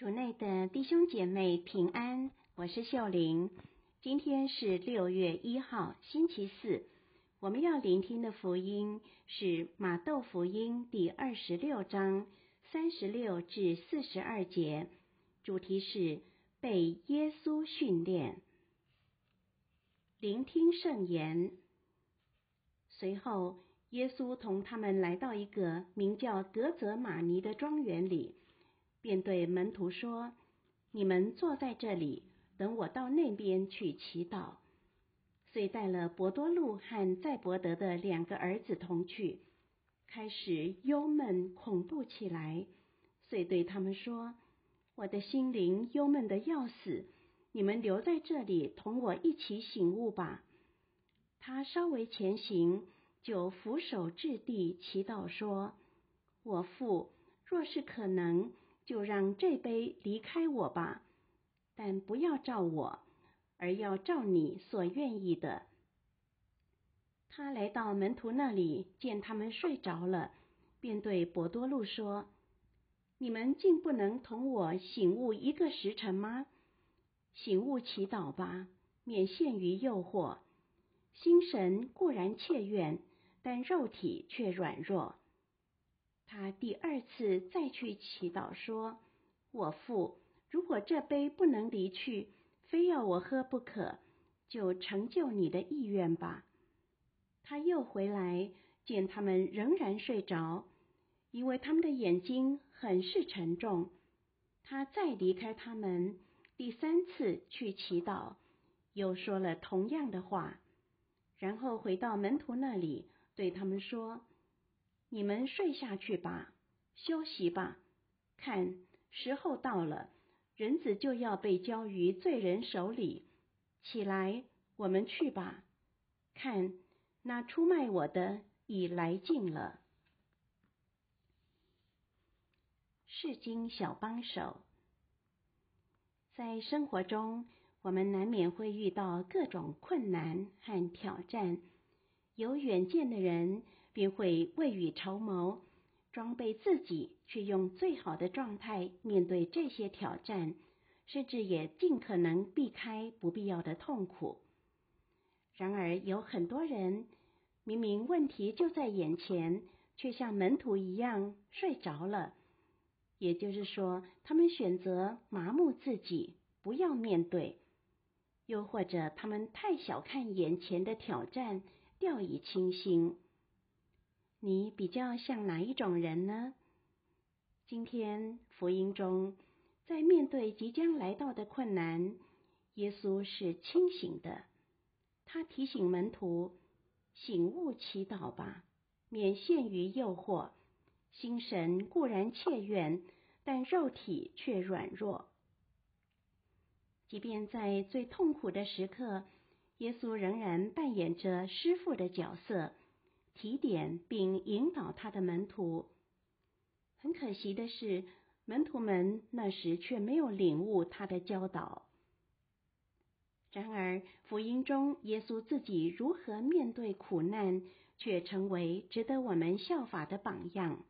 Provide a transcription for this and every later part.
主内的弟兄姐妹平安，我是秀玲。今天是六月一号，星期四。我们要聆听的福音是马窦福音第二十六章三十六至四十二节，主题是被耶稣训练。聆听圣言。随后，耶稣同他们来到一个名叫德泽玛尼的庄园里。便对门徒说：“你们坐在这里，等我到那边去祈祷。”遂带了伯多禄和载伯德的两个儿子同去，开始忧闷恐怖起来。遂对他们说：“我的心灵忧闷的要死，你们留在这里，同我一起醒悟吧。”他稍微前行，就俯首至地祈祷说：“我父，若是可能。”就让这杯离开我吧，但不要照我，而要照你所愿意的。他来到门徒那里，见他们睡着了，便对伯多禄说：“你们竟不能同我醒悟一个时辰吗？醒悟祈祷吧，免陷于诱惑。心神固然切愿，但肉体却软弱。”他第二次再去祈祷，说：“我父，如果这杯不能离去，非要我喝不可，就成就你的意愿吧。”他又回来，见他们仍然睡着，因为他们的眼睛很是沉重。他再离开他们，第三次去祈祷，又说了同样的话，然后回到门徒那里，对他们说。你们睡下去吧，休息吧。看，时候到了，人子就要被交于罪人手里。起来，我们去吧。看，那出卖我的已来近了。释经小帮手，在生活中，我们难免会遇到各种困难和挑战。有远见的人，便会未雨绸缪，装备自己，去用最好的状态面对这些挑战，甚至也尽可能避开不必要的痛苦。然而，有很多人明明问题就在眼前，却像门徒一样睡着了。也就是说，他们选择麻木自己，不要面对；又或者，他们太小看眼前的挑战，掉以轻心。你比较像哪一种人呢？今天福音中，在面对即将来到的困难，耶稣是清醒的。他提醒门徒：醒悟祈祷吧，免陷于诱惑。心神固然切愿，但肉体却软弱。即便在最痛苦的时刻，耶稣仍然扮演着师傅的角色。提点并引导他的门徒。很可惜的是，门徒们那时却没有领悟他的教导。然而，福音中耶稣自己如何面对苦难，却成为值得我们效法的榜样。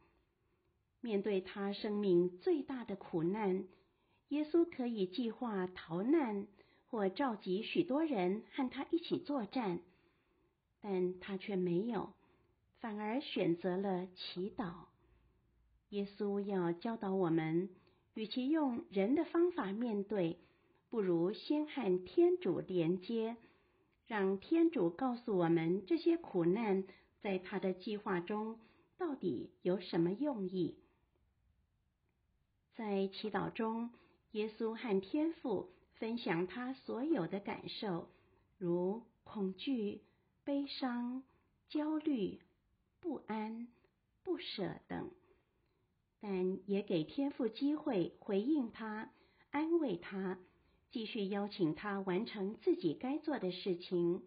面对他生命最大的苦难，耶稣可以计划逃难，或召集许多人和他一起作战，但他却没有。反而选择了祈祷。耶稣要教导我们，与其用人的方法面对，不如先和天主连接，让天主告诉我们这些苦难在他的计划中到底有什么用意。在祈祷中，耶稣和天父分享他所有的感受，如恐惧、悲伤、焦虑。不安、不舍等，但也给天父机会回应他、安慰他，继续邀请他完成自己该做的事情。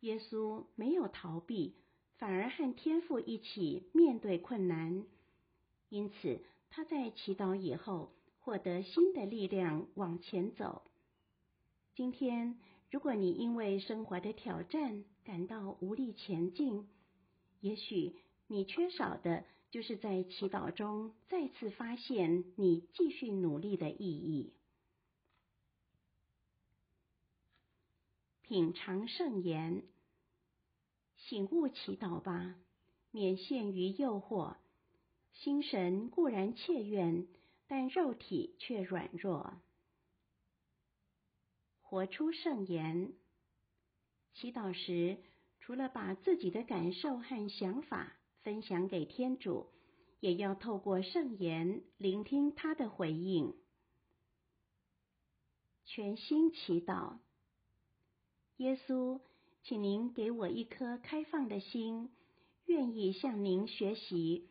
耶稣没有逃避，反而和天父一起面对困难。因此，他在祈祷以后获得新的力量往前走。今天，如果你因为生活的挑战感到无力前进，也许你缺少的就是在祈祷中再次发现你继续努力的意义。品尝圣言，醒悟祈祷吧，免陷于诱惑。心神固然切愿，但肉体却软弱。活出圣言，祈祷时除了把自己的感受和想法分享给天主，也要透过圣言聆听他的回应。全心祈祷，耶稣，请您给我一颗开放的心，愿意向您学习，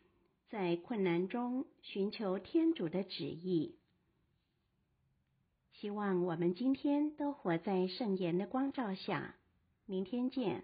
在困难中寻求天主的旨意。希望我们今天都活在圣言的光照下。明天见。